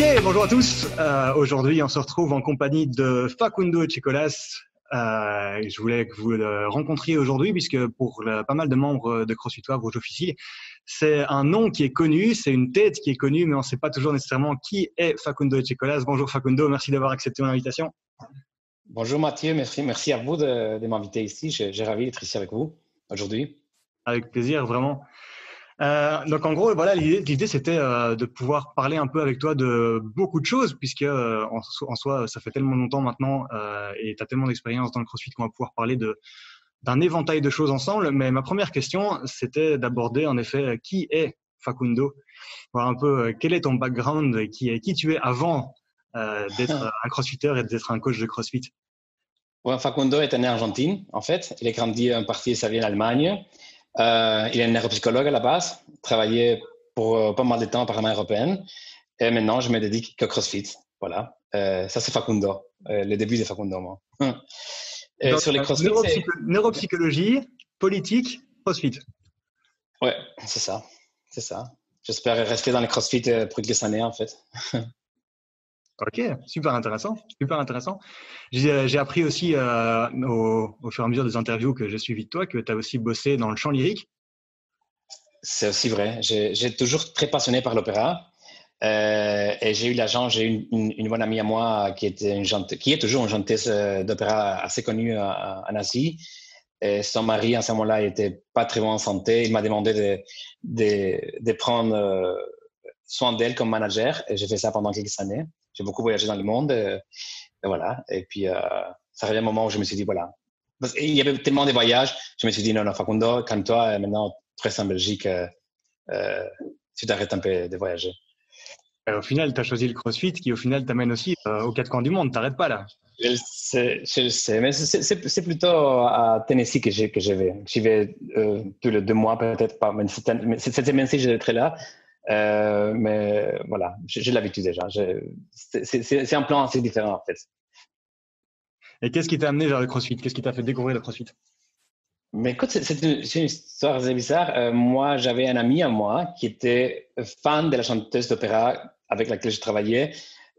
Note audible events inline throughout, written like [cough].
Ok, bonjour à tous. Euh, Aujourd'hui, on se retrouve en compagnie de Facundo Chicolas. Euh, je voulais que vous le rencontriez aujourd'hui, puisque pour le- pas mal de membres de CrossFit Wave, où j'officie, c'est un nom qui est connu, c'est une tête qui est connue, mais on ne sait pas toujours nécessairement qui est Facundo Chicolas. Bonjour Facundo, merci d'avoir accepté mon invitation. Bonjour Mathieu, merci, merci à vous de, de m'inviter ici. J'ai ravi d'être ici avec vous aujourd'hui. Avec plaisir, vraiment. Euh, donc en gros, voilà, l'idée, l'idée, c'était euh, de pouvoir parler un peu avec toi de beaucoup de choses, puisque euh, en, so- en soi, ça fait tellement longtemps maintenant euh, et tu as tellement d'expérience dans le CrossFit qu'on va pouvoir parler de d'un éventail de choses ensemble. Mais ma première question, c'était d'aborder en effet qui est Facundo, voir un peu euh, quel est ton background, et qui, qui tu es avant euh, d'être [laughs] un crossfitter et d'être un coach de CrossFit? Ouais, Facundo est né en Argentine, en fait. Il a grandi en partie de sa vie en Allemagne. Euh, il est neuropsychologue à la base, travaillé pour euh, pas mal de temps au Parlement européen. Et maintenant, je me dédique qu'au CrossFit. Voilà. Euh, ça, c'est Facundo. Euh, le début de Facundo, moi. [laughs] Et Donc, sur les euh, CrossFit, neuropsychologie, politique, CrossFit. Ouais, c'est ça. C'est ça. J'espère rester dans les CrossFit pour quelques années, en fait. [laughs] Ok, super intéressant, super intéressant. J'ai euh, appris aussi euh, au, fur et à mesure des interviews que j'ai suivies de toi que tu as aussi bossé dans le chant lyrique. C'est aussi vrai. J'ai toujours très passionné par l'opéra. Euh, et j'ai eu la chance, j'ai une, une, bonne amie à moi qui, était une qui est toujours une chanteuse d'opéra assez connue en Asie. Son mari, à ce moment-là, était pas très bon en santé. Il m'a demandé de, de, prendre soin d'elle comme manager. Et j'ai fait ça pendant quelques années. J'ai beaucoup voyagé dans le monde. euh, et voilà. Et puis, euh, ça arrivait un moment où je me suis dit, voilà. Parce qu'il y avait tellement de voyages. Je me suis dit, non, non, Facundo, calme-toi. Et Maintenant, tu restes en Belgique. Euh, euh, tu t'arrêtes un peu de voyager. Au final, tu as choisi le CrossFit qui, au final, t'amène aussi euh, aux quatre coins du monde. T'arrêtes pas là. Je le sais, je le sais, mais c'est- plutôt à Tennessee que je vais. J'y vais euh, tous les deux mois, peut-être pas. Mais cette mais cette semaine-ci, je serai là. Euh, mais voilà, j'ai l'habitude déjà. C'est- un plan assez différent, en fait. Et qu'est-ce qui t'a amené vers le CrossFit? Qu'est-ce qui t'a fait découvrir le CrossFit? Mais écoute, c'est une, histoire assez bizarre. Euh, moi, j'avais un ami à moi qui était fan de la chanteuse d'opéra avec laquelle je travaillais.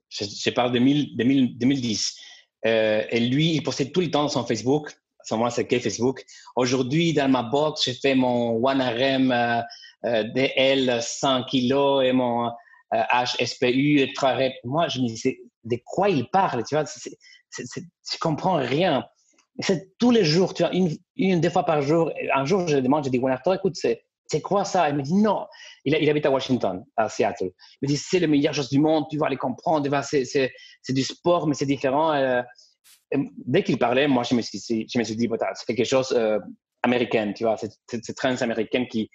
Je, je parle de 2000 2000 2010. Euh, et lui, il postait tout le temps sur Facebook. À ce moment-là, c'était Facebook. Aujourd'hui, dans ma box, j'ai fait mon One RM DL 100 kilos et mon euh, HSPU 3 reps. Moi, je me disais, de quoi il parle? Tu vois, je comprends rien. C'est tous les jours, tu vois, une, une, deux fois par jour. Un jour, je demande, je dis, Guanato, écoute, c'est, quoi ça? Il me dit, non. Il, habite à Washington, à Seattle. Il me dit, c'est la meilleure chose du monde, tu vas les comprendre, c'est, du sport, mais c'est différent. Euh, dès qu'il parlait, moi, je me suis, je me suis dit, c'est quelque chose euh, américain, tu vois, c'est trans américaine qui.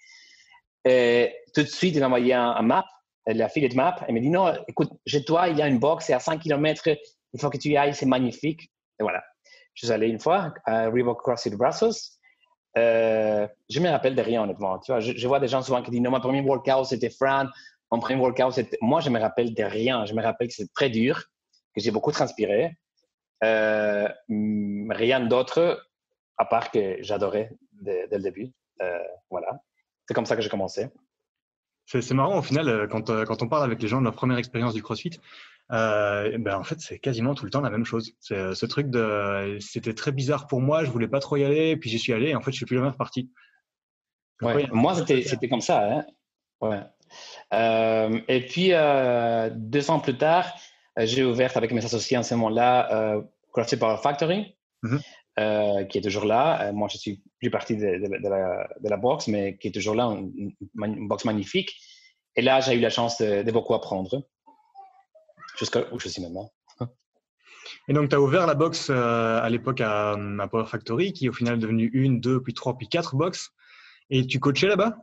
Et tout de suite, il m'a envoyé un, map, la fille de map. Elle me dit, non, écoute, chez toi, il y a une box, c'est à 5 km, il faut que tu y ailles, c'est magnifique. Et voilà. Je suis allé une fois à Reebok CrossFit Brussels. Euh, je me rappelle de rien, honnêtement. Tu vois, je, vois des gens souvent qui disent non, mon premier workout c'était Fran, mon premier workout c'était. Moi, je me rappelle de rien. Je me rappelle que c'était très dur, que j'ai beaucoup transpiré. Euh, rien d'autre, à part que j'adorais dès, dès, le début. Euh, voilà. C'est comme ça que j'ai commencé. C'est marrant au final, quand, quand on parle avec les gens de leur première expérience du CrossFit, euh, ben en fait, c'est quasiment tout le temps la même chose. Ce truc de, c'était très bizarre pour moi, je voulais pas trop y aller, puis j'y suis allé, et en fait, je suis plus jamais reparti. Ouais, ouais, moi, c'était comme ça. Hein? Ouais. Euh, et puis, euh, deux ans plus tard, j'ai ouvert avec mes associés en ce moment-là euh, CrossFit Power Factory, mm -hmm. qui est toujours là. moi, je suis plus partie de, de, de, la, de, la, boxe, mais qui est toujours là, une, une boxe magnifique. Et là, j'ai eu la chance de, beaucoup apprendre jusqu'à où je suis maintenant. Et donc, tu as ouvert la boxe euh, à l'époque à, à, Power Factory, qui est au final devenue une, deux, puis trois, puis quatre boxes. Et tu coachais là-bas?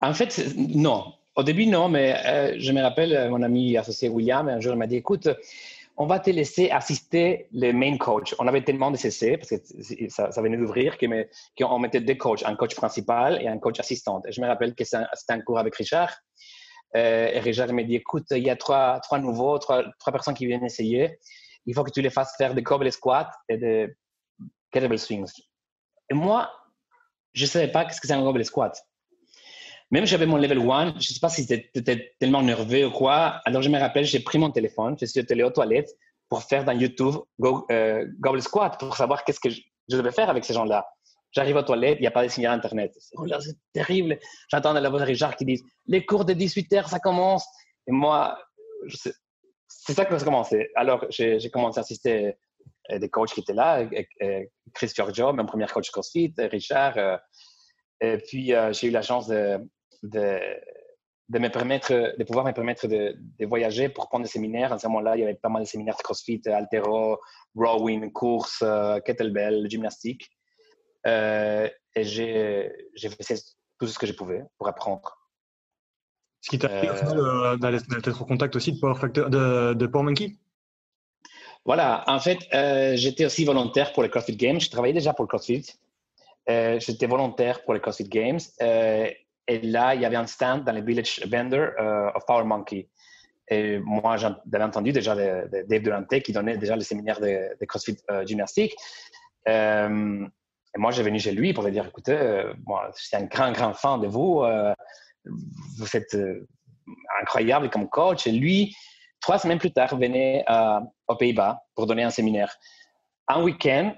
En fait, non. Au début, non, mais euh, je me rappelle, mon ami associé William, un jour, il m'a dit écoute, on va te laisser assister le main coach. On avait tellement de CC, parce que ça, ça venait d'ouvrir, qu'on mettait deux coachs, un coach principal et un coach assistant. Je me rappelle que c'était un cours avec Richard. Euh, et Richard m'a dit, écoute, il y a trois, trois nouveaux, trois, trois, personnes qui viennent essayer. Il faut que tu les fasses faire des goblet squats et des kettlebell swings. Et moi, je ne savais pas ce que c'est un goblet squat. Même j'avais mon level 1, je ne sais pas si c'était tellement nerveux ou quoi. Alors je me rappelle, j'ai pris mon téléphone, je suis allé aux toilettes pour faire dans YouTube Go, euh, Gobble Squat pour savoir qu'est-ce que je, devais faire avec ces gens-là. J'arrive aux toilettes, il n'y a pas de signal Internet. Oh c'est terrible. J'entends la voix de Richard qui dit Les cours de 18 h ça commence. Et moi, c'est ça que ça a commencé. Alors, j'ai commencé à assister à des coachs qui étaient là, Chris Giorgio, mon premier coach CrossFit, Richard. Euh, et puis, euh, j'ai eu la chance de, de, me permettre, de pouvoir me permettre de, voyager pour prendre des séminaires. À ce moment-là, il y avait pas mal de séminaires de CrossFit, Altero, rowing, course, euh, kettlebell, gymnastique. Euh, et j'ai fait tout ce que je pouvais pour apprendre. Ce qui t'a permis euh, d'être en contact aussi de Power, Factor, de, de Power Monkey? Voilà, en fait, j'étais aussi volontaire pour les CrossFit Games. Je travaillais déjà pour le CrossFit. j'étais volontaire pour les CrossFit Games. Et là, il y avait un stand dans le Village Vendor euh, of Power Monkey. Et moi, j'avais entendu déjà Dave Durante qui donnait déjà le séminaire de, CrossFit euh, gymnastique. Euh, et moi, j'ai venu chez lui pour lui dire, écoutez, moi, je suis un grand, grand fan de vous. vous êtes incroyable comme coach. Et lui, trois semaines plus tard, venait aux Pays-Bas pour donner un séminaire. Un week-end,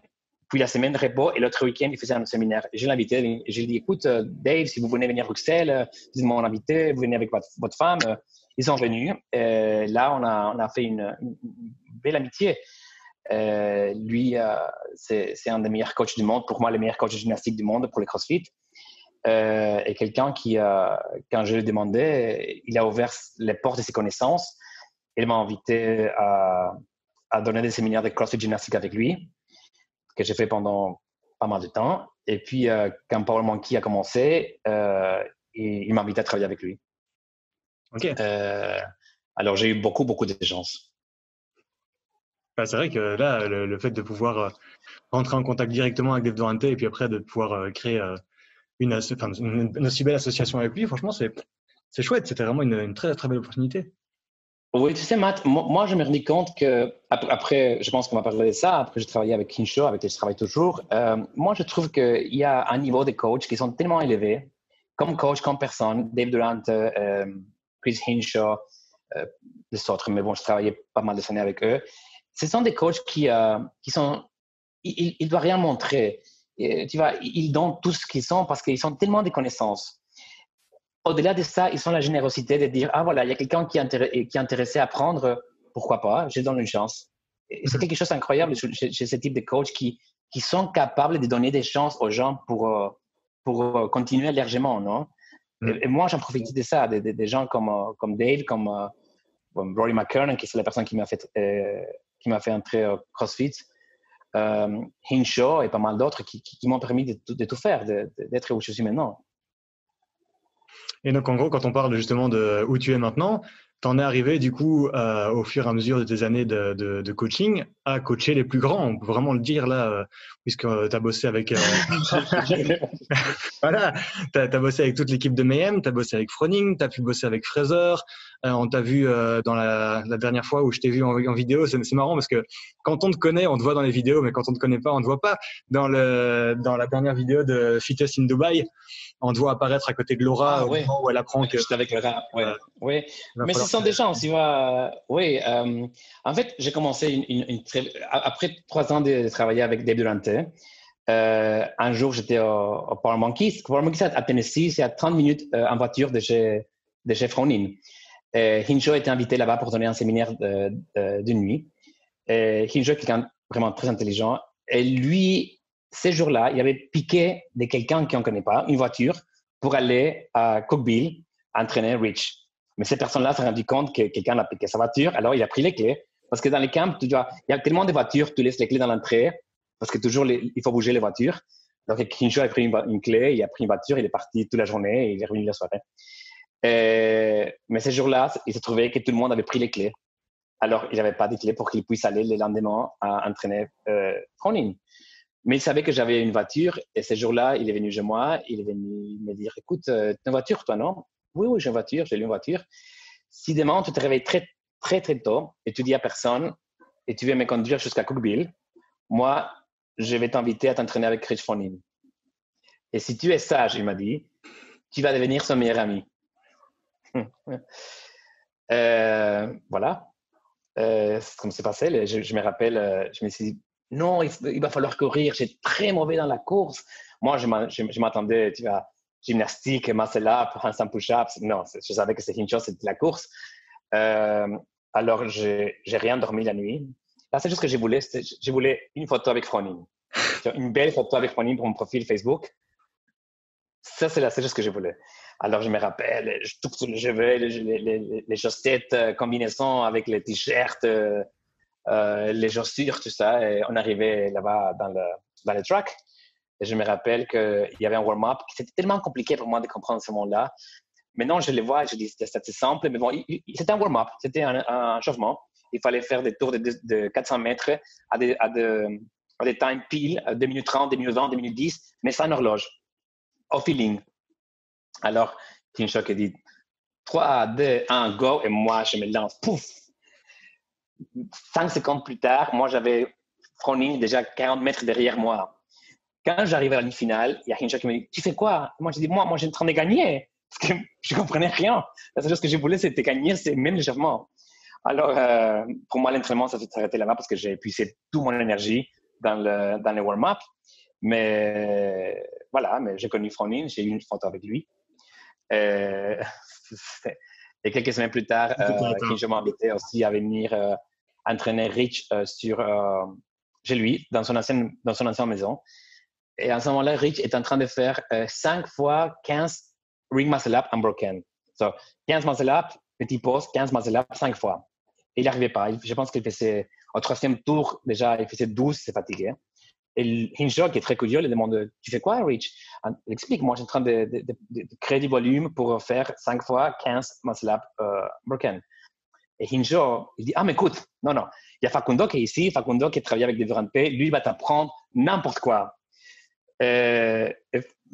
puis la semaine de repos et l'autre week-end, il faisait un séminaire. Je l'ai invité. J'ai dit, écoute, euh, Dave, si vous venez venir à Bruxelles, euh, vous êtes mon invité, vous venez avec votre, femme. Euh, ils sont venus. Là, on a, on a fait une, belle amitié. lui, c'est un des meilleurs coachs du monde. Pour moi, le meilleur coach de gymnastique du monde pour les CrossFit. et quelqu'un qui, quand je lui demandais, il a ouvert les portes de ses connaissances. Il m'a invité à, à donner des séminaires de CrossFit gymnastique avec lui que j'ai fait pendant pas mal de temps. Et puis, euh, quand Paul Monkey a commencé, euh, il, m'a invité à travailler avec lui. OK. Euh, alors, j'ai eu beaucoup, beaucoup de chance. Bah, c'est vrai que là, le, fait de pouvoir rentrer en contact directement avec Dave Dorante et puis après de pouvoir créer une, une, aussi belle association avec lui, franchement, c'est chouette. C'était vraiment une, une, très, très belle opportunité. Oui, tu sais, Matt, moi, je me rendu compte que, après, je pense qu'on va parler de ça, après j'ai travaillé avec Kinshaw, avec qui je travaille toujours, euh, moi je trouve qu'il y a un niveau de coach qui sont tellement élevés, comme coach, comme personne, Dave Durant, euh, Chris Hinshaw, euh, les autres, mais bon, je travaillais pas mal de années avec eux. Ce sont des coachs qui, euh, qui sont, ils ne doivent rien montrer. tu vois, ils donnent tout ce qu'ils sont parce qu'ils ont tellement de connaissances au-delà de ça, ils ont la générosité de dire Ah voilà, il y a quelqu'un qui, est intéressé à apprendre, pourquoi pas, je donne une chance. c'est mhm. quelque chose d'incroyable chez, ce type de coach qui, qui sont capables de donner des chances aux gens pour, euh, pour euh, continuer largement, non? Mhm. et, moi, j'en profite de ça, des gens comme, euh, comme Dave, comme, Rory McKernan, qui est la personne qui m'a fait, qui m'a fait entrer au CrossFit, Hinshaw et pas mal d'autres qui, qui, m'ont permis de, de, tout faire, d'être où je suis maintenant. Et donc, en gros, quand on parle justement de où tu es maintenant, tu es arrivé du coup euh, au fur et à mesure de tes années de, de, coaching à coacher les plus grands, on peut vraiment le dire là, euh, puisque euh, tu as bossé avec... [laughs] voilà, tu as, bossé avec toute l'équipe de Mayhem, tu as bossé avec Froning, tu as pu bosser avec Fraser, on t'a vu dans la, la, dernière fois où je t'ai vu en, vidéo, c'est marrant parce que quand on te connaît, on te voit dans les vidéos, mais quand on ne te connaît pas, on ne te voit pas. Dans, le, dans la dernière vidéo de Fittest in Dubai, on te voit apparaître à côté de Laura ah, oui. où elle apprend que... Juste avec Laura, oui. oui. Mais ce sont des gens, tu vois. Oui, euh, en fait, j'ai commencé une, une, après trois ans de travailler avec Dave Durante. Euh, un jour, j'étais au, au Power Monkeys. Power Monkeys à Tennessee, c'est à 30 minutes euh, en voiture de chez, de chez Fronin. Euh, Hinjo était invité là-bas pour donner un séminaire de, de, nuit. Hinjo est quelqu'un vraiment très intelligent. Et lui, ces jours-là, il avait piqué de quelqu'un qu'on ne connaît pas une voiture pour aller à Cookville entraîner Rich. Mais cette personne-là s'est rendu compte que quelqu'un a piqué sa voiture, alors il a pris les clés. Parce que dans les camps, tu il y a tellement de voitures, tu laisses les clés dans l'entrée, parce que toujours il faut bouger les voitures. Donc Kincho a pris une, clé, il a pris une voiture, il est parti toute la journée et il est revenu la soirée. mais ces jours-là, il s'est trouvé que tout le monde avait pris les clés. Alors, il n'avait pas de clés pour qu'il puisse aller le lendemain à entraîner euh, mais il savait que j'avais une voiture et ce jour-là, il est venu chez moi, il est venu me dire Écoute, euh, tu as une voiture, toi, non? Oui, oui, j'ai une voiture, j'ai une voiture. Si demain, tu te réveilles très, très, très tôt et tu dis à personne et tu viens me conduire jusqu'à Cookville, moi, je vais t'inviter à t'entraîner avec Rich Fonin. Et si tu es sage, il m'a dit, tu vas devenir son meilleur ami. [laughs] Euh, voilà. Euh, comme c'est passé, je, me rappelle, euh, je me suis non, il, va falloir courir, j'ai très mauvais dans la course. Moi, je m'attendais, tu vois, gymnastique, muscle up, handstand push-ups. Non, je savais que c'était une chose, c'était la course. Euh, alors, j'ai rien dormi la nuit. La seule chose que je voulais, je voulais une photo avec Fronin. une belle photo avec Fronin pour mon profil Facebook. Ça, c'est la seule chose que je voulais. Alors, je me rappelle, je touche les cheveux, les, les, chaussettes, euh, combinaisons avec les t-shirts, euh, les chaussures, tout ça. Et on arrivait là-bas dans le, dans le track. Et je me rappelle qu'il y avait un warm-up. C'était tellement compliqué pour moi de comprendre ce moment-là. Maintenant, je les vois et je dis c'était simple, mais bon, c'était un warm-up, c'était un, un, chauffement. Il fallait faire des tours de, de 400 mètres à des, à, de, à des time pile, 2 minutes 30, 2 minutes 20, 2 minutes 10, mais sans horloge, au feeling. Alors, Tim Shock dit 3, 2, 1, go, et moi, je me lance, pouf! Cinq secondes plus tard, moi, j'avais Froning déjà 40 mètres derrière moi. Quand j'arrive à la ligne finale, il y a Hinshaw qui me dit Tu fais quoi? Moi, je dis Moi, moi, j'ai en train de gagner. Parce que [laughs] je ne comprenais rien. La seule chose que je voulais, c'était gagner, c'est même légèrement. Alors, euh, pour moi, l'entraînement, ça s'est arrêté là-bas parce que j'ai épuisé toute mon énergie dans le, dans le warm-up. Mais voilà, mais j'ai connu Fronin, j'ai eu une photo avec lui. Euh, [laughs] et quelques semaines plus tard, euh, je m'invitais aussi à venir euh, entraîner Rich sur, chez lui, dans son, ancienne, dans son ancienne maison. Et à ce moment-là, Rich est en train de faire 5 fois 15 ring muscle up unbroken. So, 15 muscle up, petit pause, 15 muscle up, 5 fois. Et il n'arrivait pas. Je pense qu'il faisait, au troisième tour, déjà, il faisait 12, c'est fatigué. Et Hinshaw, qui est très curieux, lui demande Tu fais quoi, Rich? Il explique Moi, je suis en train de, créer du volume pour faire 5 fois 15 muscle up euh, broken. Et Hinshaw, il dit Ah, mais écoute, non, non, il y a Facundo qui est ici, Facundo qui travaille avec des P, lui, il va t'apprendre n'importe quoi. Euh,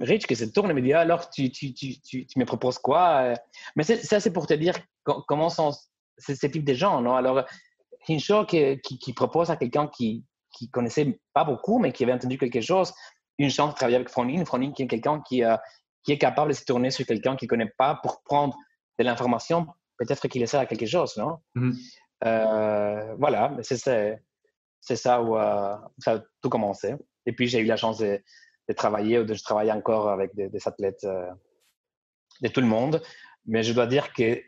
Rich qui se tourne et me dit Alors, tu, tu, tu, tu me proposes quoi? Mais ça, c'est pour te dire comment sont ces types de gens. Non? Alors, Hinshaw qui, qui propose à quelqu'un qui, qui connaissait pas beaucoup, mais qui avait entendu quelque chose, une chance de travailler avec Fronin. Fronin qui est quelqu'un qui, euh, qui est capable de se tourner sur quelqu'un qu'il ne connaît pas pour prendre de l'information, peut-être qu'il sert à quelque chose, non? Mm-hmm. Euh, voilà, c'est ça où euh, ça a tout commencé. Et puis, j'ai eu la chance de, travailler, ou de travailler encore avec des, athlètes de tout le monde. Mais je dois dire que,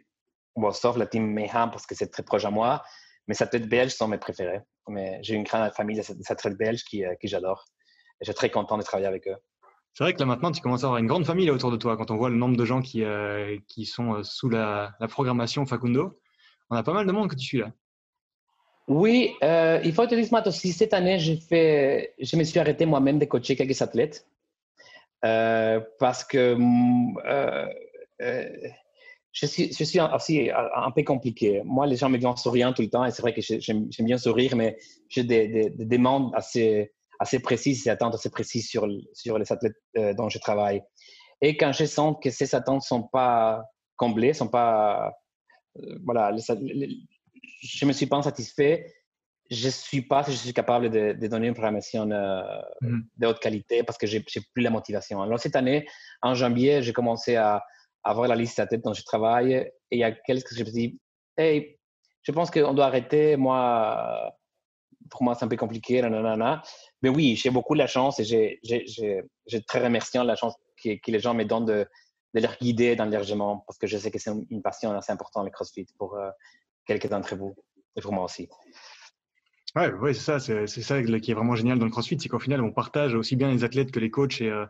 bon, sauf la team Mayhem, parce que c'est très proche à moi, mes athlètes belges sont mes préférés. Mais j'ai une grande famille d'athlètes belges qui, euh, qui j'adore. Et je suis très content de travailler avec eux. C'est vrai que là maintenant, tu commences à avoir une grande famille autour de toi. Quand on voit le nombre de gens qui, euh, qui sont euh, sous la, programmation Facundo, on a pas mal de monde que tu suis là. Oui, il faut te dire aussi. Cette année, fait, je me suis arrêté moi-même de coacher quelques athlètes parce que je suis, je suis aussi un peu compliqué. Moi, les gens me disent souriant tout le temps et c'est vrai que j'aime bien sourire, mais j'ai des, demandes assez, assez précises, des attentes assez précises sur, sur les athlètes euh, dont je travaille. Et quand je sens que ces attentes ne sont pas comblées, sont pas, euh, voilà, je ne me suis pas satisfait, je ne suis pas si je suis capable de, donner une programmation euh, mm-hmm. de haute qualité parce que je n'ai plus la motivation. Alors, cette année, en janvier, j'ai commencé à avoir la liste à tête dont je travaille. Et il y a quelques que je me dis, hey, je pense qu'on doit arrêter. Moi, pour moi, c'est un peu compliqué. Nanana. Mais oui, j'ai beaucoup de la chance et j'ai très remerciant de la chance que, que, les gens me donnent de, de leur guider dans l'hébergement parce que je sais que c'est une passion assez importante, le CrossFit, pour euh, quelques d'entre vous et pour moi aussi. Oui, ouais, c'est ça, c'est ça qui est vraiment génial dans le CrossFit, c'est qu'au final, on partage aussi bien les athlètes que les coachs et, euh,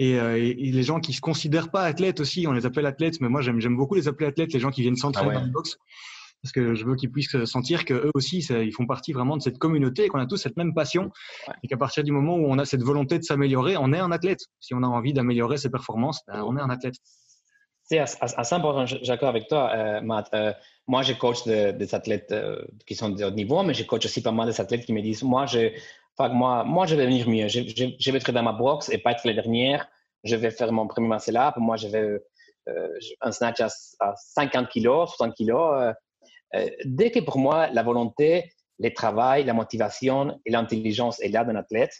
euh, et, les gens qui se considèrent pas athlètes aussi, on les appelle athlètes, mais moi j'aime beaucoup les appeler athlètes, les gens qui viennent s'entraîner ah dans le box, parce que je veux qu'ils puissent sentir qu'eux aussi, ils font partie vraiment de cette communauté et qu'on a tous cette même passion, et qu'à partir du moment où on a cette volonté de s'améliorer, on est un athlète. Si on a envie d'améliorer ses performances, ben, on est un athlète. C'est assez important, d'accord avec toi, euh, Matt. Euh, moi, je coach des athlètes qui sont de haut niveau, mais je coach aussi pas mal des athlètes qui me disent, moi, je, moi, moi, je vais venir mieux. Je, vais être dans ma box et pas être la dernière. Je vais faire mon premier muscle up. Moi, je vais euh, un snatch à, 50 kg, 60 kg. Dès que pour moi, la volonté, le travail, la motivation et l'intelligence est là d'un athlète,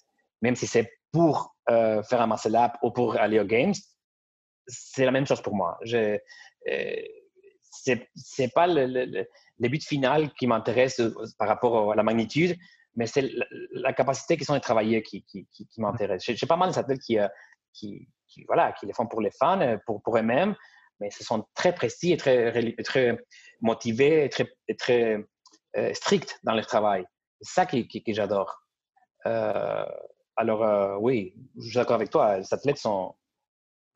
même si c'est pour euh, faire un muscle up ou pour aller aux games, c'est la même chose pour moi. Je, euh, c'est pas le, but final qui m'intéresse euh, par rapport à la magnitude, mais c'est la, capacité qu'ils ont de travailler qui, qui, m'intéresse. J'ai pas mal d'athlètes qui, qui, voilà, qui les font pour les fans, pour, eux-mêmes, mais ce sont très précis et très motivés et très, très stricts dans leur travail. C'est ça que, j'adore. alors, oui, je suis d'accord avec toi, les athlètes sont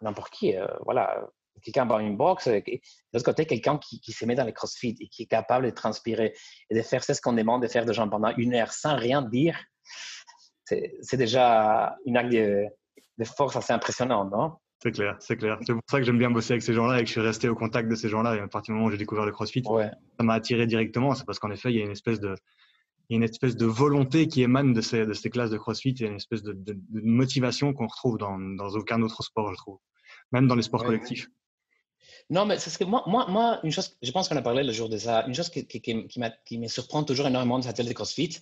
n'importe qui. Euh, voilà, quelqu'un dans une box, euh, de l'autre côté, quelqu'un qui, se met dans les crossfit et qui est capable de transpirer et de faire ce qu'on demande de faire de gens pendant une heure sans rien dire, c'est déjà une acte de, force assez impressionnante, non? C'est clair, c'est clair. C'est pour ça que j'aime bien bosser avec ces gens-là et que je suis resté au contact de ces gens-là. Et à partir du moment où j'ai découvert le CrossFit, ça m'a attiré directement. C'est parce qu'en effet, il y a une espèce de, une espèce de volonté qui émane de ces, de ces classes de CrossFit. Il y a une espèce de, de, de motivation qu'on retrouve dans, dans aucun autre sport, je trouve même dans les sports collectifs. Non, mais c'est ce que moi, moi, moi, une chose, je pense qu'on a parlé le jour de ça, une chose qui, qui, qui, qui me surprend toujours énormément de cette de CrossFit,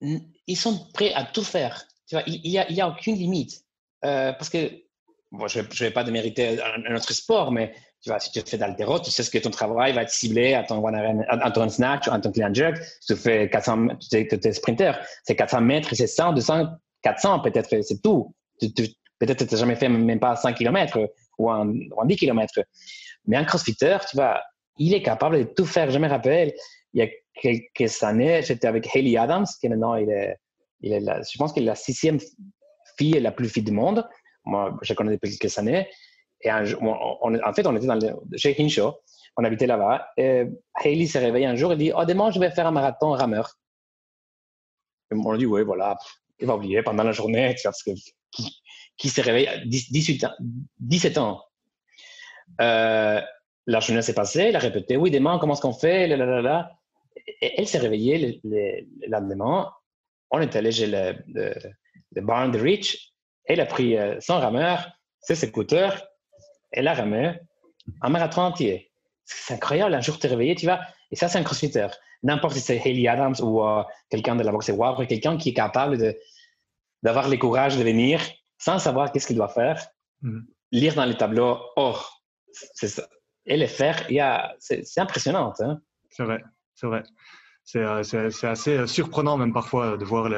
ils sont prêts à tout faire. Tu vois, il n'y a, a aucune limite. Euh, parce que, je ne vais pas démériter un, un, autre sport, mais tu vois, si tu fais d'altéro, tu sais ce que ton travail va être ciblé à ton, à ton snatch, à ton clean jerk. Si tu fais 400, tu tu es sprinter, c'est 400 mètres, c'est 100, 200, 400 peut-être, c'est tout. Peut-être que tu n'as jamais fait même pas 5 km ou en, 10 km. Mais un crossfitter, tu vois, il est capable de tout faire. Je me rappelle, il y a quelques années, j'étais avec Haley Adams, qui maintenant, il est, je pense qu'elle est la sixième fille la plus fit du monde. Moi, je connais depuis quelques années. Et en fait, on était chez Hinshaw, on habitait là-bas. Et Haley s'est réveillée un jour et dit Oh, demain, je vais faire un marathon rameur. On a dit Oui, voilà, il va oublier pendant la journée, tu vois, parce que qui s'est réveillé à 18 ans, 17 ans. Euh, la journée s'est passée, elle a répété, oui, demain, comment est-ce qu'on fait là, là, là, Et elle s'est réveillée le, lendemain. On est allé chez le, le, barn de Rich. Elle a pris euh, son rameur, ses écouteurs. Elle a ramé un marathon entier. C'est incroyable. Un jour, tu es réveillé, tu vas. Et ça, c'est un crossfitter. N'importe si c'est Haley Adams ou euh, quelqu'un de la boxe ou quelqu'un qui est capable d'avoir le courage de venir sans savoir qu'est-ce qu'il doit faire, mm. lire dans les tableaux, oh, c'est ça. Et les faire, c'est impressionnant. Hein. C'est vrai, c'est vrai. C'est euh, assez euh, surprenant même parfois de voir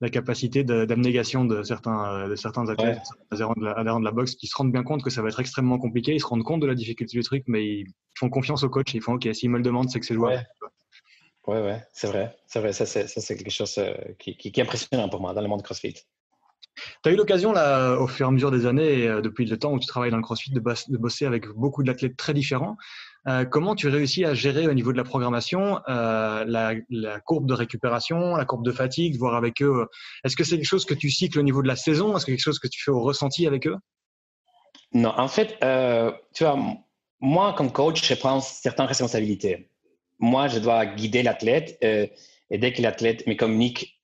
la capacité d'abnégation de, certains, euh, de certains athlètes, adhérents, de la, boxe, qui se rendent bien compte que ça va être extrêmement compliqué, ils se rendent compte de la difficulté du truc, mais ils font confiance au coach, ils font OK, s'il me le demande, c'est que c'est jouable. Ouais, ouais, c'est vrai, c'est vrai, ça c'est quelque chose qui, qui, est impressionnant pour moi dans le monde CrossFit. Tu as eu l'occasion, là, au fur et à mesure des années, et, euh, depuis le temps où tu travailles dans le CrossFit, de, bosser avec beaucoup d'athlètes très différents. Euh, comment tu réussis à gérer au niveau de la programmation euh, la, courbe de récupération, la courbe de fatigue, voir avec eux Est-ce que c'est quelque chose que tu cycles au niveau de la saison? Est-ce que quelque chose que tu fais au ressenti avec eux? Non, en fait, tu vois, moi, comme coach, je prends certaines responsabilités. Moi, je dois guider l'athlète et dès que l'athlète me communique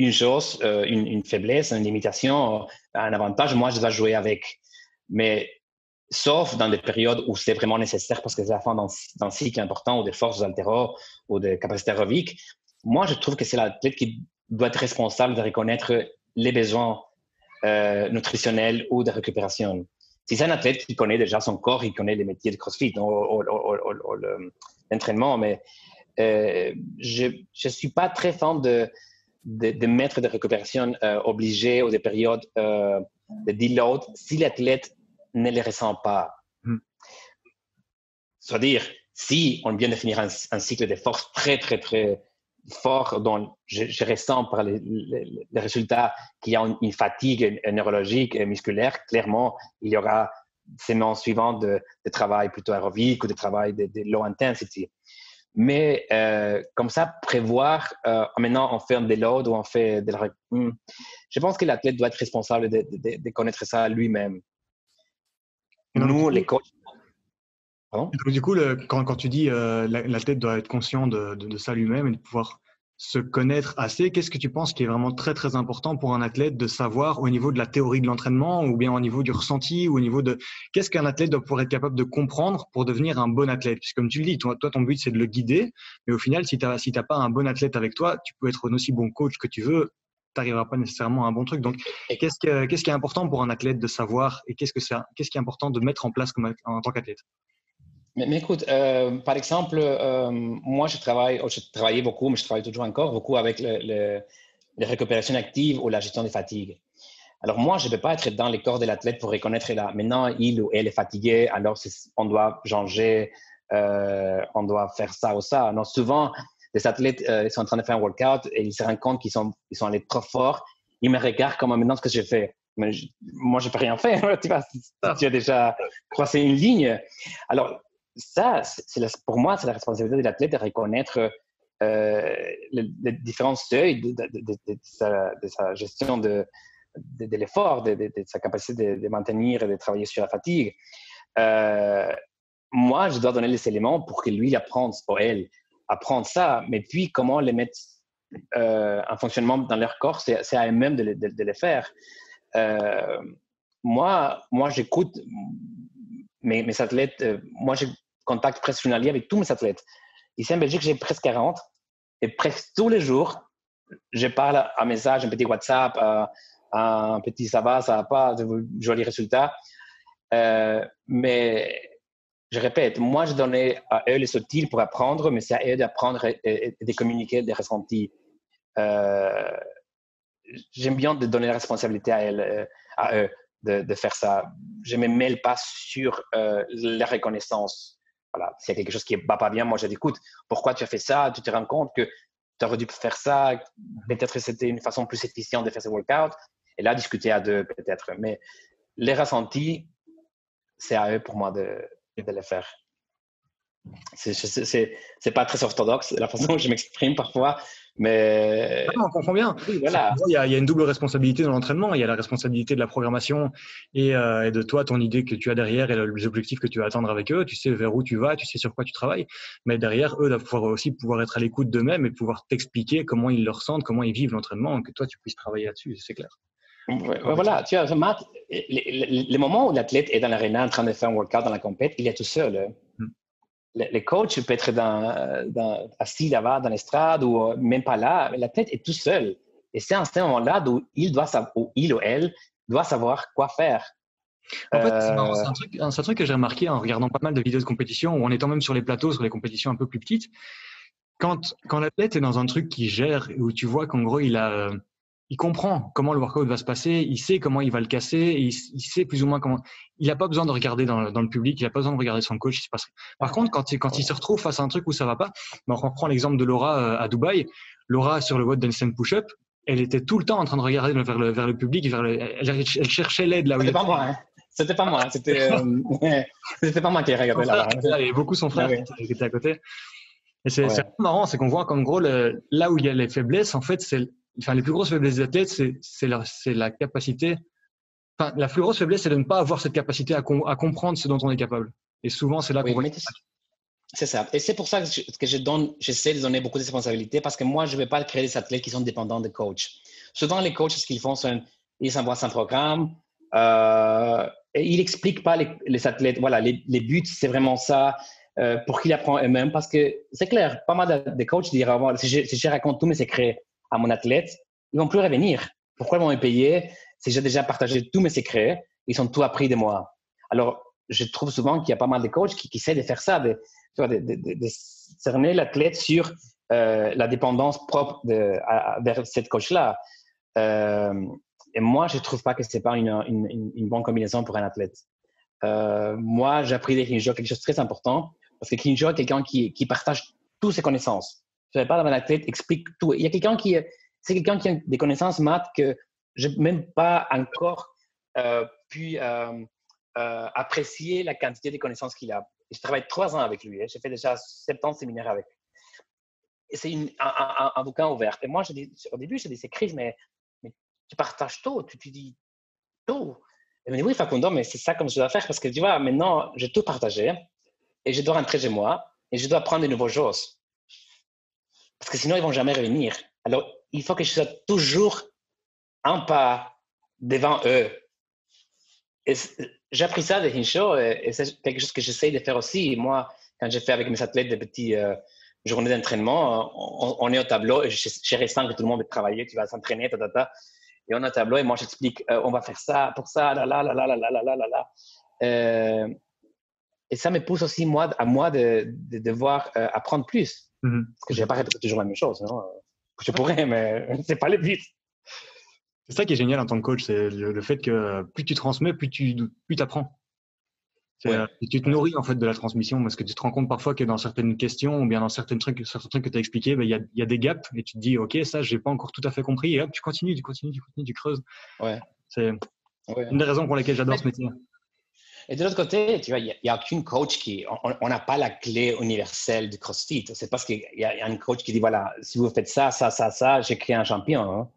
une chose, euh, une, faiblesse, une limitation, un avantage, moi, je dois jouer avec. Mais sauf dans des périodes où c'est vraiment nécessaire parce que c'est la fin d'un cycle important ou des forces altéro ou des capacités aérobiques, moi, je trouve que c'est l'athlète qui doit être responsable de reconnaître les besoins euh, nutritionnels ou de récupération. Si c'est un athlète qui connaît déjà son corps, il connaît les métiers de CrossFit ou, l'entraînement, mais euh, je ne suis pas très fan de de, mettre de récupération euh, obligées ou des périodes euh, de deload si l'athlète ne les ressent pas. Hmm. C'est-à-dire, si on vient de finir un, cycle de force très, très, très fort dont je, ressens par les, résultats qu'il y a une, fatigue neurologique et musculaire, clairement, il y aura semaines suivantes de, de travail plutôt aérobique ou de travail de, de low intensity. Mais euh, comme ça, prévoir, euh, maintenant on fait un déload ou on fait de la... Hmm, je pense que l'athlète doit être responsable de, connaître ça lui-même. Nous, les coachs... du coup, quand, quand, tu dis euh, l'athlète doit être conscient de, de ça lui-même et de pouvoir se connaître assez. Qu'est-ce que tu penses qui est vraiment très très important pour un athlète de savoir au niveau de la théorie de l'entraînement ou bien au niveau du ressenti ou au niveau de qu'est-ce qu'un athlète doit pouvoir être capable de comprendre pour devenir un bon athlète? Puisque comme tu le dis, toi, toi ton but c'est de le guider, mais au final si tu n'as si pas un bon athlète avec toi, tu peux être un aussi bon coach que tu veux. N'arriveras pas nécessairement à un bon truc. Donc, qu'est-ce, qu'est-ce qui est important pour un athlète de savoir et qu'est-ce, que c'est, qu'est-ce qui est important de mettre en place comme, en tant qu'athlète? Mais, écoute, euh, par exemple, euh, moi, je travaille, oh, je travaillais beaucoup, mais je travaille toujours encore beaucoup avec le, les récupérations actives ou la gestion des fatigues. Alors moi, je ne peux pas être dans les corps de l'athlète pour reconnaître là. Maintenant, il ou elle est fatigué, alors on doit changer, euh, on doit faire ça ou ça. Non, souvent, les athlètes euh, sont en train de faire un workout et ils se rendent compte qu'ils sont, ils sont allés trop fort. Ils me regardent comme maintenant ce que j'ai fait. Mais moi, je peux rien faire. [laughs] tu, vois, tu as déjà croisé une ligne. Alors, ça, pour moi, c'est la responsabilité de l'athlète de reconnaître euh, les, différents seuils de, sa, gestion de, l'effort, de, sa capacité de, maintenir et de travailler sur la fatigue. Euh, moi, je dois donner les éléments pour que lui apprenne, ou elle, apprendre ça. Mais puis, comment les mettre euh, en fonctionnement dans leur corps, c'est à eux-mêmes de, les faire. moi, moi j'écoute mes, mes athlètes, moi, j'ai contact presque avec tous mes athlètes. Ici en Belgique, j'ai presque 40 et presque tous les jours, je parle un message, un petit WhatsApp, euh, un petit ça va, ça va pas, de jolis résultats. Euh, mais je répète, moi, je donnais à eux les outils pour apprendre, mais c'est à eux d'apprendre et, de communiquer des ressentis. Euh, j'aime bien de donner la responsabilité à, elles, à eux de, faire ça. Je ne me mêle pas sur la reconnaissance voilà, s'il y a quelque chose qui ne va pas bien, moi je dis écoute, pourquoi tu as fait ça? Tu te rends compte que tu aurais dû faire ça, peut-être que c'était une façon plus efficiente de faire ce workout. Et là, discuter à deux peut-être. Mais les ressentis, c'est à eux pour moi de, de les faire. C'est pas très orthodoxe la façon dont je m'exprime parfois, mais. Ah on comprend bien. il, y a, une double responsabilité dans l'entraînement. Il y a la responsabilité de la programmation euh, et, de toi, ton idée que tu as derrière et les objectifs que tu vas atteindre avec eux. Tu sais vers où tu vas, tu sais sur quoi tu travailles. Mais derrière, eux doivent pouvoir aussi pouvoir être à l'écoute d'eux-mêmes et pouvoir t'expliquer comment ils le ressentent, comment ils vivent l'entraînement, que toi, tu puisses travailler là-dessus. C'est clair. Voilà, tu vois, Matt, les, moments où l'athlète est dans l'aréna en train de faire un workout dans la compète, il est tout seul. Hein. Hmm les coachs peuvent être dans, assis là-bas dans l'estrade ou euh, même pas là, mais la tête est tout seul. Et c'est à ce moment-là où il, doit savoir, ou il ou elle doit savoir quoi faire. En fait, c'est un, truc, un truc que j'ai remarqué en regardant pas mal de vidéos de compétition ou en étant même sur les plateaux, sur les compétitions un peu plus petites. Quand, quand l'athlète est dans un truc qui gère, où tu vois qu'en gros, il a, euh, il comprend comment le workout va se passer, il sait comment il va le casser, il, sait plus ou moins comment. Il n'a pas besoin de regarder dans, le public, il n'a pas besoin de regarder son coach. Il se passe... Par contre, quand, il, quand il se retrouve face à un truc où ça va pas, ben, on reprend l'exemple de Laura euh, à Dubaï. Laura sur le WOD Handstand Push-Up, elle était tout le temps en train de regarder vers le, vers le public, vers le, elle, cherchait l'aide là où C'était pas moi, hein. C'était pas moi, c'était euh, [laughs] c'était pas moi qui regardais là. Il y avait beaucoup son frère qui était à côté. Et c'est marrant, c'est qu'on voit qu'en gros, là où il y a les faiblesses, en fait, c'est enfin, les plus grosses faiblesses des athlètes, c'est la, la, capacité. Enfin, la plus grosse faiblesse, c'est de ne pas avoir cette capacité à, à, comprendre ce dont on est capable. Et souvent, c'est là qu'on voit. C'est ça. Et c'est pour ça que, je, donne, j'essaie de donner beaucoup de responsabilités parce que moi, je ne vais pas créer des athlètes qui sont dépendants de coach. Souvent, les coachs, ce qu'ils font, c'est ils envoient un programme euh, et ils n'expliquent pas les, athlètes. Voilà, les, buts, c'est vraiment ça. Euh, pour qu'ils apprennent eux-mêmes parce que c'est clair, pas mal de, coachs diront si je, si je raconte tous mes secrets à mon athlète, ils vont plus revenir. Pourquoi ils vont me payer? Si j'ai déjà partagé tous mes secrets, ils sont tout appris de moi. Alors, je trouve souvent qu'il y a pas mal de coachs qui, essaient de faire ça, de, de, cerner l'athlète sur euh, la dépendance propre vers cette coach-là. Euh, et moi, je ne trouve pas que ce n'est pas une, une, une, bonne combinaison pour un athlète. Euh, moi, j'ai appris des Kinjo quelque chose de très important parce que Kinjo est quelqu'un qui, qui partage toutes ses connaissances ne pas dans la tête, explique tout. Il y a quelqu'un qui, c'est quelqu'un qui a des connaissances maths que je n'ai même pas encore euh, pu euh, euh, apprécier la quantité de connaissances qu'il a. je travaille trois ans avec lui. Hein. J'ai fait déjà 70 séminaires avec. Et c'est un, un, bouquin ouvert. Et moi, au début, je dis, c'est Chris, mais, tu partages tout, tu, tu dis tout. Et me dit, oui, Facundo, mais c'est ça comme je dois faire parce que tu vois, maintenant, j'ai tout partagé et je dois rentrer chez moi et je dois apprendre de nouvelles choses. Parce que sinon, ils vont jamais revenir. Alors, il faut que je sois toujours un pas devant eux. J'ai appris ça de Hinshaw et, c'est quelque chose que j'essaie de faire aussi. Moi, quand j'ai fait avec mes athlètes des petits, euh, journée d'entraînement, on, est au tableau, et je, que tout le monde veut travailler, tu vas s'entraîner, ta, ta, ta, et on est au tableau, et moi j'explique, euh, on va faire ça, pour ça, là, là, là, là, là, là, là, là. Euh, et ça me pousse aussi moi, à moi de, de devoir euh, apprendre plus. Mm-hmm. Parce que je vais pas répéter toujours la même chose. Non? Je pourrais, mais [laughs] c'est pas le but. C'est ça qui est génial en tant que coach, c'est le, fait que plus tu transmets, plus tu plus apprends. Euh, tu te nourris en fait de la transmission parce que tu te rends compte parfois que dans certaines questions ou bien dans certains trucs, certains trucs que tu as expliqués, ben, il y, a, y, a, des gaps et tu te dis ok ça j'ai pas encore tout à fait compris et hop tu continues, tu continues, tu continues, tu creuses. Ouais. C'est une des raisons pour lesquelles j'adore ce métier. Et de l'autre côté, tu vois, il n'y a, aucun coach qui, on n'a pas la clé universelle du CrossFit. C'est parce qu'il y, a un coach qui dit voilà, si vous faites ça, ça, ça, ça, j'ai créé un champion hein,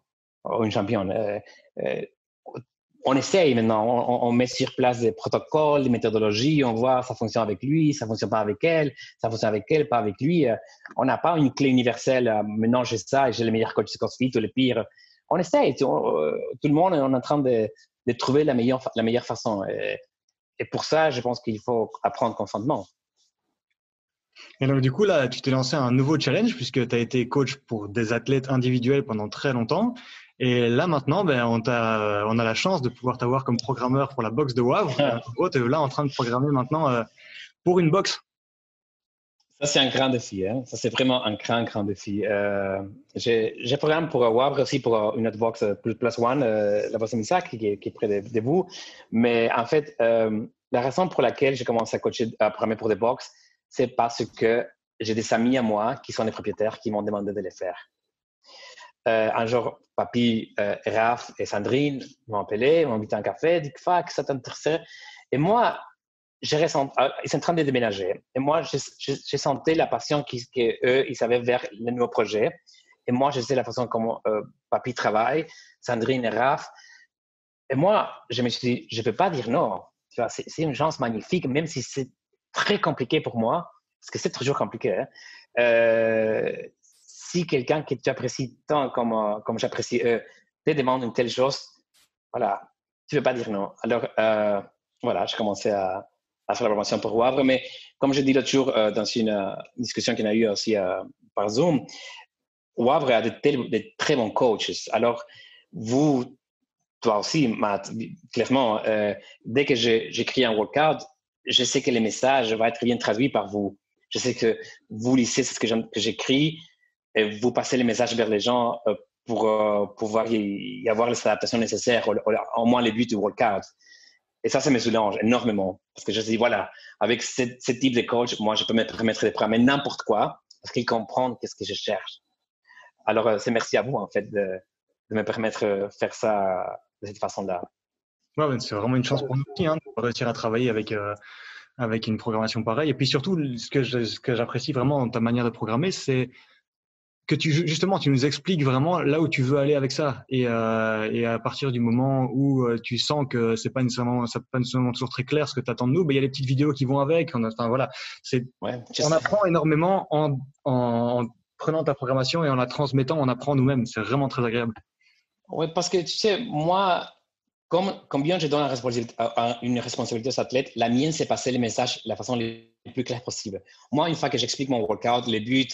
ou une championne. Euh, euh, on essaye maintenant, on, met sur place des protocoles, des méthodologies, on voit ça fonctionne avec lui, ça fonctionne pas avec elle, ça fonctionne avec elle, pas avec lui. Euh, on n'a pas une clé universelle, maintenant j'ai ça et j'ai le meilleur coach de CrossFit ou le pire. On essaye, tout, le monde est en train de, trouver la meilleure, la meilleure façon. Pour ça, je pense qu'il faut apprendre consentement. Et donc, du coup, là, tu t'es lancé un nouveau challenge puisque tu as été coach pour des athlètes individuels pendant très longtemps. Et là maintenant, ben, on, a, on a la chance de pouvoir t'avoir comme programmeur pour la boxe de Wavre. [laughs] tu es là en train de programmer maintenant euh, pour une boxe. Ça, c'est un grand défi. Hein. Ça, c'est vraiment un grand, grand défi. Euh, j'ai programme pour Wavre aussi pour une autre boxe plus, one, euh, la boxe Missac, qui, qui est près de, vous. Mais en fait, la raison pour laquelle j'ai commencé à coacher, à programmer pour des boxes, c'est parce que j'ai des amis à moi qui sont des propriétaires qui m'ont demandé de les faire. Euh, un jour, papy, euh, Raph et Sandrine m'ont appelé, m'ont invité à un café, dit que ça t'intéressait. Et moi, ah, ils sont en train de déménager. Et moi, j'ai senti la passion qu'eux, ils avaient vers le nouveau projet. Et moi, je sais la façon comment euh, papy travaille, Sandrine et Raph. Et moi, je me suis dit, je ne peux pas dire non. C'est une chance magnifique, même si c'est très compliqué pour moi, parce que c'est toujours compliqué. Hein. Euh, si quelqu'un que tu apprécies tant comme, euh, comme j'apprécie eux te demande une telle chose, voilà, tu ne veux pas dire non. Alors, voilà, j'ai commencé à, à, faire la formation pour Wavre. Mais comme je dis l'autre jour euh, dans une discussion qu'on a eue aussi par Zoom, Wavre a de, très bons coachs. Alors, vous, toi aussi, Matt, clairement, dès que j'écris un workout, je sais que les messages vont être bien traduits par vous. Je sais que vous lisez ce que j'écris et vous passez les messages vers les gens euh, pour euh, pouvoir y, avoir les adaptations nécessaires, au, moins les buts du workout. Et ça, ça me soulage énormément. Parce que je dis, voilà, avec ce, type de coach, moi, je peux me permettre de programmer n'importe quoi parce qu'ils comprennent qu'est-ce que je cherche. Alors, euh, c'est merci à vous, en fait, de, me permettre de faire ça de cette façon-là. Ouais, c'est vraiment une chance pour nous aussi, hein, de réussir à travailler avec, avec une programmation pareille. Et puis surtout, ce que j'apprécie vraiment dans ta manière de programmer, c'est que tu justement tu nous expliques vraiment là où tu veux aller avec ça. Et, euh, et à partir du moment où euh, tu sens que c'est pas nécessairement ça pas nécessairement toujours très clair ce que tu attends de nous ben il y a les petites vidéos qui vont avec. On enfin voilà. C'est on apprend énormément en, en, prenant ta programmation et en la transmettant on apprend nous-mêmes. C'est vraiment très agréable. Oui parce que tu sais moi comme, combien je donne responsabilité, une responsabilité aux athlètes, la mienne, c'est passer les messages de la façon la plus claire possible. Moi, une fois que j'explique mon workout, les buts,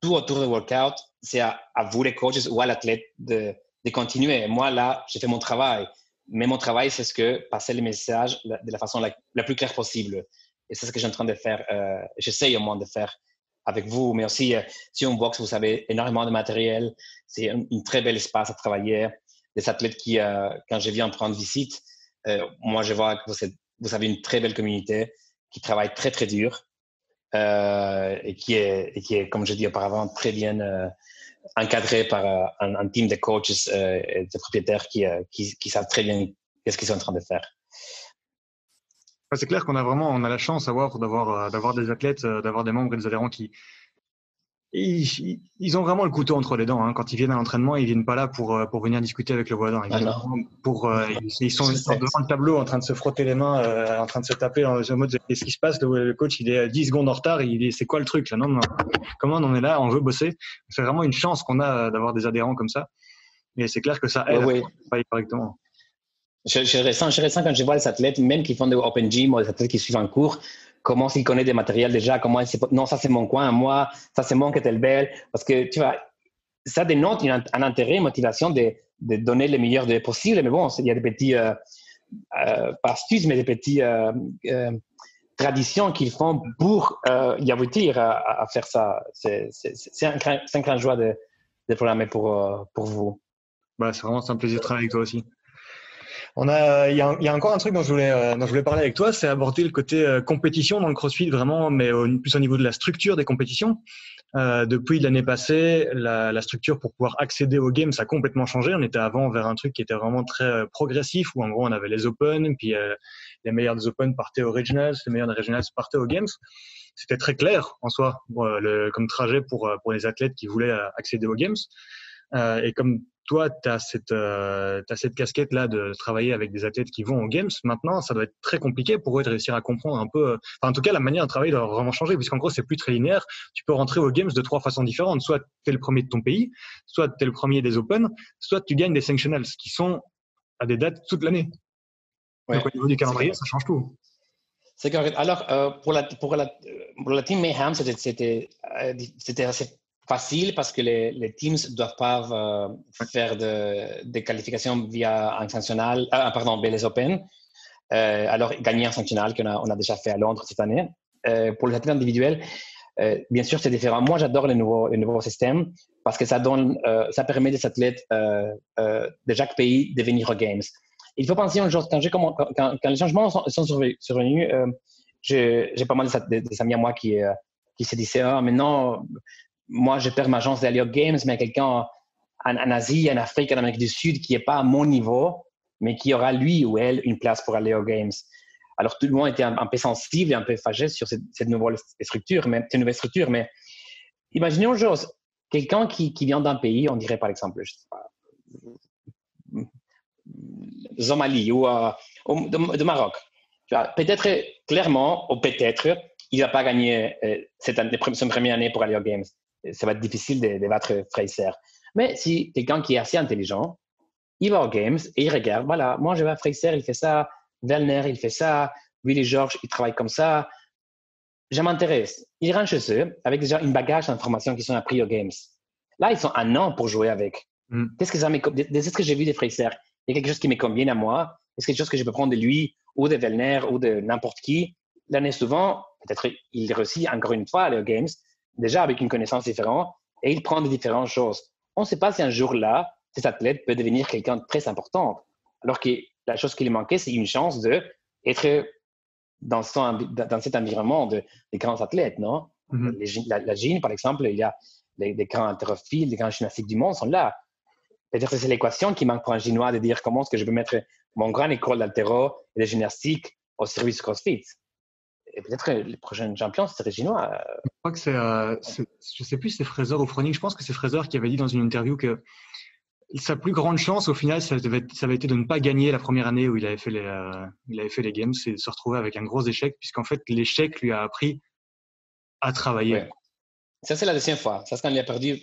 tout autour du workout, c'est à, vous les coaches ou à l'athlète de, de, continuer. Moi, là, j'ai fait mon travail. Mais mon travail, c'est ce que passer les messages de la façon la, plus claire possible. Et c'est ce que j'ai en train de faire. Euh, J'essaye au moins de faire avec vous. Mais aussi, euh, si on boxe, vous avez énormément de matériel. C'est un, très bel espace à travailler. Des athlètes qui, euh, quand je viens prendre visite, euh, moi, je vois que vous, êtes, vous avez une très belle communauté qui travaille très, très dur et, qui est, qui est, comme je dis auparavant, très bien euh, encadré par euh, un, team de coachs et de propriétaires qui, qui, savent très bien qu'est-ce qu'ils sont en train de faire. C'est clair qu'on a vraiment on a la chance d'avoir des athlètes, d'avoir des membres et des adhérents qui, ils, ils, ont vraiment le couteau entre les dents. Hein. Quand ils viennent à l'entraînement, ils viennent pas là pour, euh, pour venir discuter avec le voisin. Ils, ah pour, euh, ils, sont devant le tableau en train de se frotter les mains, euh, en train de se taper en mode qu'est-ce qui se passe? Le, coach, il est 10 secondes en retard. Il est c'est quoi le truc là? Non, non, comment on est là? On veut bosser. C'est vraiment une chance qu'on a d'avoir des adhérents comme ça. Et c'est clair que ça aide oui, oui. correctement. Je, je, ressens, je ressens quand je vois les athlètes, même qui font des open gym ou les athlètes qui suivent un cours, comment s'il connaît des matériels déjà, comment non, ça c'est mon coin, moi, ça c'est mon kettlebell. Parce que tu vois, ça dénote un, intérêt, une motivation de, de, donner le meilleur de possible. Mais bon, il y a des petits, euh, euh, pas astuces, mais des petits euh, traditions qu'ils font pour y aboutir à, faire ça. C'est un, un, grand joie de, de programmer pour, pour vous. Bah, c'est vraiment un plaisir de travailler avec toi aussi. On a, il y, a, encore un truc dont je voulais, euh, dont je voulais parler avec toi, c'est aborder le côté euh, compétition dans le CrossFit vraiment, mais plus au niveau de la structure des compétitions. Euh, depuis l'année passée, la, structure pour pouvoir accéder aux games a complètement changé. On était avant vers un truc qui était vraiment très progressif, où en gros on avait les Open, puis les meilleurs des Open partaient aux Regionals, les meilleurs des Regionals partaient aux Games. C'était très clair en soi comme trajet pour, pour les athlètes qui voulaient accéder aux Games. et comme toi, tu as cette, euh, cette casquette-là de travailler avec des athlètes qui vont aux Games. Maintenant, ça doit être très compliqué pour eux de réussir à comprendre un peu. en tout cas, la manière de travailler doit vraiment changer, puisqu'en gros, c'est plus très linéaire. Tu peux rentrer aux Games de trois façons différentes. Soit tu es le premier de ton pays, soit tu es le premier des Open, soit tu gagnes des Sanctionals, qui sont à des dates toute l'année. Donc, au niveau du calendrier, ça change tout. C'est. Alors, euh, pour, la, pour, la, pour la team Mayhem, c'était euh, assez facile parce que les, les teams ne doivent pas euh, faire de, des qualifications via un sanctionnal, euh, pardon, les Open. Euh, alors, gagner un sanctionnal qu'on a, on a déjà fait à Londres cette année. pour les athlètes individuels, bien sûr, c'est différent. Moi, j'adore les nouveaux, les nouveaux systèmes parce que ça, donne, ça permet des athlètes de chaque pays de venir aux Games. Il faut penser une chose, quand, quand, quand, les changements sont, sont survenus, j'ai pas mal des, amis à moi qui, qui se disaient ah, maintenant, moi, je perds ma chance d'aller aux Games, mais quelqu'un en, Asie, en Afrique, en Amérique du Sud qui n'est pas à mon niveau, mais qui aura lui ou elle une place pour aller aux Games. Alors tout le monde était un, peu sensible et un peu fâché sur cette, nouvelle structure, mais cette nouvelle structure. Mais imaginons une chose, quelqu'un qui, vient d'un pays, on dirait par exemple, je Somalie ou euh, de, Maroc. Peut-être clairement, ou peut-être, il ne va pas gagner euh, cette première année pour aller aux Games ça va être difficile de, battre Fraser. Mais si quelqu'un qui est assez intelligent, il va aux Games et il regarde, voilà, moi je vais à Fraser, il fait ça, Werner, il fait ça, Willy George, il travaille comme ça. Je m'intéresse. Ils rentrent chez eux avec déjà une bagage d'informations qui sont appris aux Games. Là, ils sont un an pour jouer avec. Mm. Qu'est-ce que ça ce que j'ai vu de Fraser? Il y a quelque chose qui me convient à moi? Est-ce quelque chose que je peux prendre de lui ou de Werner ou de n'importe qui? L'année souvent, peut-être il réussit encore une fois à aller aux Games, déjà avec une connaissance différente, et il prend de différentes choses. On ne sait pas si un jour-là, cet athlète peut devenir quelqu'un de très important. Alors que la chose qui lui manquait, c'est une chance d'être dans, dans cet environnement de, des grands athlètes, non? Mm-hmm. la, la par exemple, il y a les, grands haltérophiles, les grands gymnastiques du monde sont là. Peut-être que c'est l'équation qui manque pour un Ginois de dire comment est-ce que je peux mettre mon grand école d'haltéro et de gymnastique au service CrossFit et peut-être les prochains champions, c'était chinois. Euh. Je crois que c'est, euh, je sais plus si c'est Fraser ou Froning, je pense que c'est Fraser qui avait dit dans une interview que sa plus grande chance au final, ça, avait, ça avait été de ne pas gagner la première année où il avait fait les, euh, il avait fait les games et de se retrouver avec un gros échec, puisqu'en fait, l'échec lui a appris à travailler. Ça, c'est la deuxième fois. Ça, c'est quand il a perdu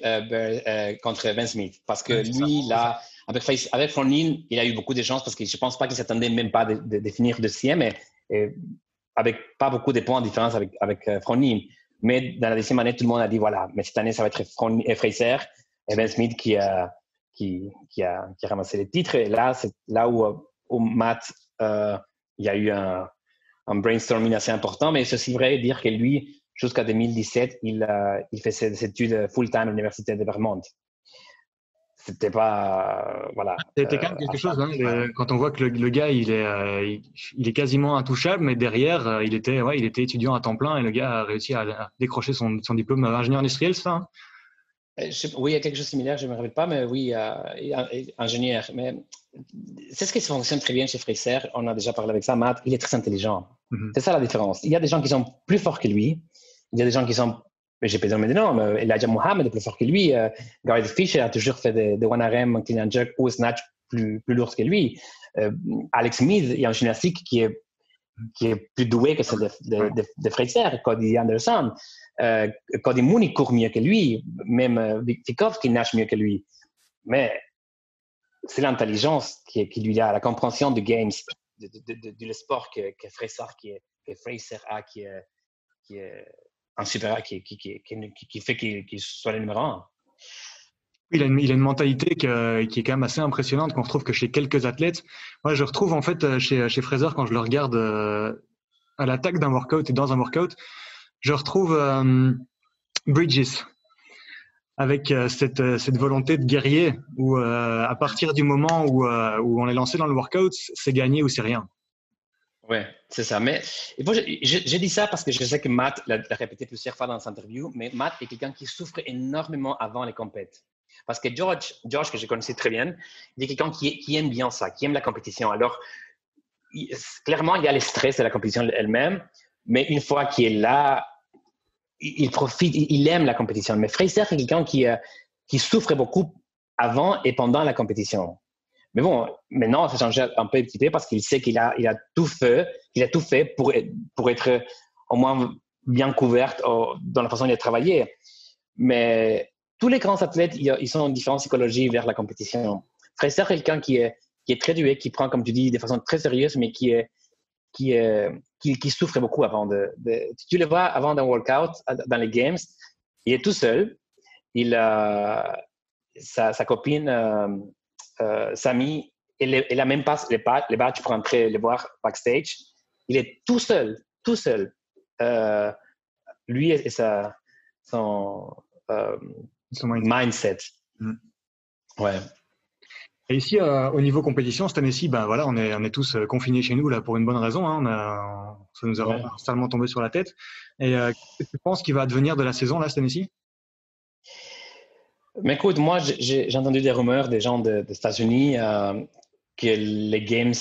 contre Ben Smith. Parce que lui, là, avec, avec Froning, il a eu beaucoup de chance parce que je ne pense pas qu'il s'attendait même pas de, de, de finir deuxième. Et, et avec pas beaucoup de points de différence avec, avec euh, Mais dans la deuxième année, tout le monde a dit voilà, mais cette année, ça va être Fronin et Fraser et Ben Smith qui a, qui, a, qui a ramassé les titres. Et là, c'est là où, au Matt, euh, il y a eu un, un, brainstorming assez important. Mais ceci vrai dire que lui, jusqu'à 2017, il, euh, il fait ses études full-time à l'Université de Vermont c'était pas euh, voilà. C'était quand même quelque chose hein, quand on voit que le, gars il est euh, il, est quasiment intouchable, mais derrière euh, il était ouais il était étudiant à temps plein et le gars a réussi à, décrocher son, son diplôme d'ingénieur industriel, ça. Hein oui, il y a quelque chose de similaire, je ne me rappelle pas, mais oui, ingénieur. Mais c'est ce qui fonctionne très bien chez Fraser. On a déjà parlé avec ça, Matt. Il est très intelligent. Mm-hmm. C'est ça la différence. Il y a des gens qui sont plus forts que lui. Il y a des gens qui sont mais j'ai pas dit non, mais Elijah Mohamed est plus fort que lui. Euh, Gary Fisher a toujours fait des, de one RM, clean jerk ou snatch plus, plus lourd que lui. Euh, Alex Smith, il y a un gymnastique qui est, qui est plus doué que celle de, Fraser, Cody Anderson. Euh, Cody Mooney court mieux que lui, même euh, Vikov qui nage mieux que lui. Mais c'est l'intelligence qui, qui, lui a, la compréhension du games, du sport que, que Fraser qui est Fraser a qui est un super qui, fait qu'il soit le numéro un. Il a, une, mentalité qui, est quand même assez impressionnante qu'on retrouve que chez quelques athlètes. Moi, je retrouve en fait chez, chez Fraser quand je le regarde à l'attaque d'un workout et dans un workout, je retrouve euh, Bridges avec euh, cette, euh, cette, volonté de guerrier où à partir du moment où, où on est lancé dans le workout, c'est gagné ou c'est rien. Oui, c'est ça. Mais j'ai dit ça parce que je sais que Matt l'a répété plusieurs fois dans sa interview, mais Matt est quelqu'un qui souffre énormément avant les compètes. Parce que George, George que je connaissais très bien, il est quelqu'un qui, qui, aime bien ça, qui aime la compétition. Alors, clairement, il y a le stress de la compétition elle-même, mais une fois qu'il est là, il, profite, il, aime la compétition. Mais Fraser est quelqu'un qui, euh, qui souffre beaucoup avant et pendant la compétition. Mais bon, maintenant, ça change un peu petit peu parce qu'il sait qu'il a, il a tout fait, il a tout fait pour, pour être au moins bien couvert dans la façon de travailler. Mais tous les grands athlètes, ils ont une différente psychologie vers la compétition. Fraser quelqu'un qui est, qui est très doué, qui prend, comme tu dis, de façon très sérieuse, mais qui est, qui, est, qui, souffre beaucoup avant de, Tu le vois avant d'un workout dans les games, il est tout seul. Il sa, sa copine euh, euh, Samy, elle, n'a même pas les, badges pour entrer le voir backstage. Il est tout seul, tout seul. Euh, lui et, sa, son, mindset. Mm. Ouais. Et ici, euh, au niveau compétition, cette année-ci, ben voilà, on est, on est tous euh, confinés chez nous là pour une bonne raison. Hein, on a, ça nous a ouais. tombé sur la tête. Et euh, qu'est-ce que tu penses qu'il va advenir de la saison là cette année-ci? Mais écoute, moi, j'ai entendu des rumeurs des gens des États-Unis que les games,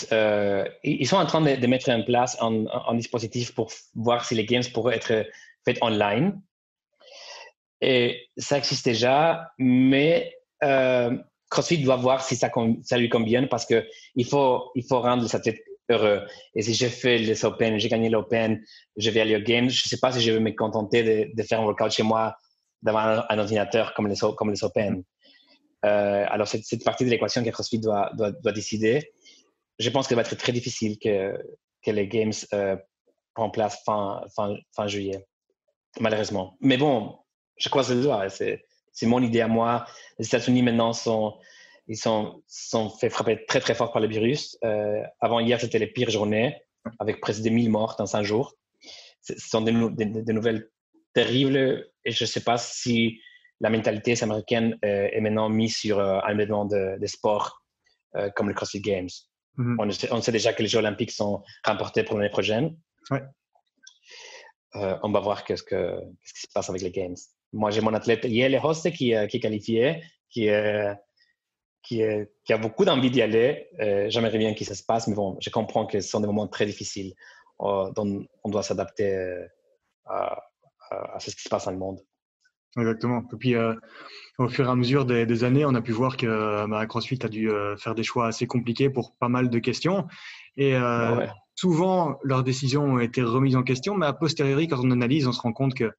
ils sont en train de, mettre en place un, dispositif pour voir si les games pourraient être faits online. Et ça existe déjà, mais CrossFit doit voir si ça, lui convient parce que il faut, il faut rendre les athlètes heureux. Et si j'ai fait les Open, j'ai gagné l'Open, je vais aller au Games, je ne sais pas si je vais me contenter de, de, faire un workout chez moi devant un, ordinateur comme les, comme les Open. Euh, alors, c'est cette partie de l'équation que CrossFit doit, doit, doit décider. Je pense qu'il va être très difficile que, que les Games euh, prennent place fin, fin, fin juillet, malheureusement. Mais bon, je croise les doigts. C'est mon idée à moi. Les États-Unis maintenant sont, ils sont, sont fait frapper très très fort par le virus. Euh, avant hier, c'était les pires journées, avec presque des 1000 morts en 5 jours. Ce sont des, nouvelles terribles et je ne sais pas si la mentalité américaine euh, est maintenant mise sur euh, un événement de, sport comme le CrossFit Games. Mm-hmm. on, sait, déjà que les Jeux olympiques sont remportés pour l'année prochaine. on va voir qu'est-ce, qu'est-ce qui se passe avec les Games moi, j'ai mon athlète Yele Hoste qui, euh, qui est qualifié, qui, euh, qui, qui a beaucoup d'envie d'y aller. Euh, J'aimerais bien que ça se passe, mais bon, je comprends que ce sont des moments très difficiles dont on doit s'adapter à, ce qui se passe dans le monde. Exactement. Et puis, au fur et à mesure des, années, on a pu voir que bah, CrossFit a dû faire des choix assez compliqués pour pas mal de questions. Et ah souvent, leurs décisions ont été remises en question, mais a posteriori, quand on analyse, on se rend compte que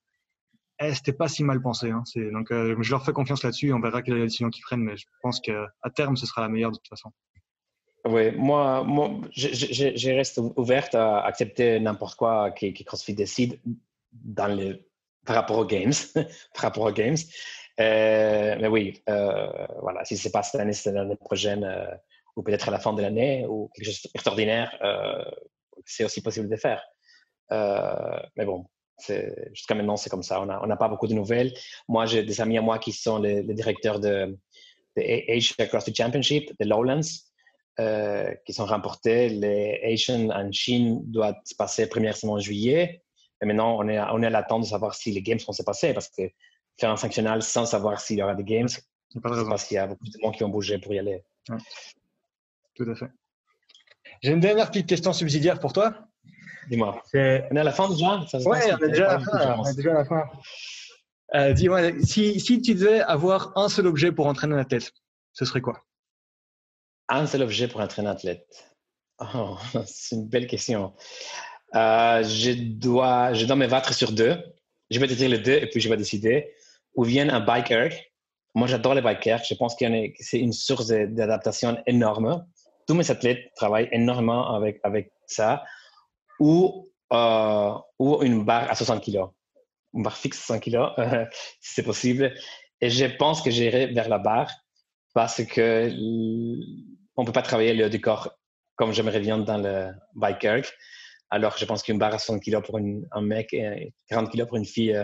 eh, c'était pas si mal pensé. Hein. Donc, euh, je leur fais confiance là-dessus. On verra quelle est la décision qu'ils prennent, mais je pense qu'à terme, ce sera la meilleure de toute façon. Oui, moi, moi je, reste ouverte à accepter n'importe quoi qui, CrossFit décide par rapport aux games. [laughs] par rapport aux games. Euh, mais oui, euh, voilà, si ce n'est pas cette année, c'est l'année prochaine ou peut-être à la fin de l'année ou quelque chose d'extraordinaire, c'est aussi possible de faire. mais bon, Jusqu'à maintenant, c'est comme ça. On n'a pas beaucoup de nouvelles. Moi, j'ai des amis à moi qui sont les, directeurs de, de Asia CrossFit Championship, de Lowlands, euh, qui sont remportés. Les Asian en Chine doivent se passer première semaine en juillet. Et maintenant, on est, on est à l'attente de savoir si les Games vont se passer parce que faire un sanctionnal sans savoir s'il y aura des Games, c'est parce qu'il y a beaucoup de monde qui vont bouger pour y aller. Tout à fait. J'ai une dernière petite question subsidiaire pour toi. Dis-moi. On est à la fin déjà? Oui, on est déjà à la fin. On est déjà à la fin. Euh, dis-moi, si, si, tu devais avoir un seul objet pour entraîner un athlète, ce serait quoi? Un seul objet pour entraîner un athlète oh, [laughs] C'est une belle question. Euh, je, dois, je dois me battre sur deux. Je vais te les deux et puis je vais décider. Ou vient un biker. Moi, j'adore les bikers. Je pense que c'est une source d'adaptation énorme. Tous mes athlètes travaillent énormément avec, avec ça ou ou une barre à 60 kg. Une barre fixe à 100 kg, [laughs] si c'est possible. Et je pense que j'irai vers la barre parce que on peut pas travailler le décor comme j'aimerais bien dans le bike. Alors, je pense qu'une barre à 100 kg pour un mec et 40 kg pour une fille, euh,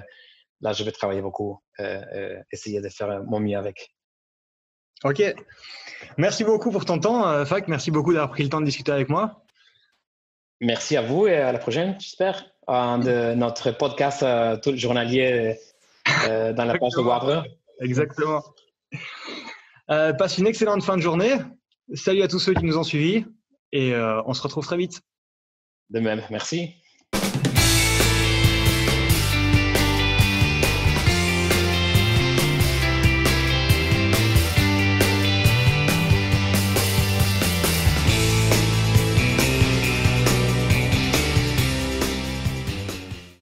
là, je vais travailler beaucoup, euh, euh, essayer de faire mon mieux avec. Ok. Merci beaucoup pour ton temps, Fac. Merci beaucoup d'avoir pris le temps de discuter avec moi. Merci à vous et à la prochaine, j'espère, de notre podcast tout journalier dans la page de Wavre. Exactement. passe une excellente fin de journée. Salut à tous ceux qui nous ont suivis et on se retrouve très vite. De même, merci.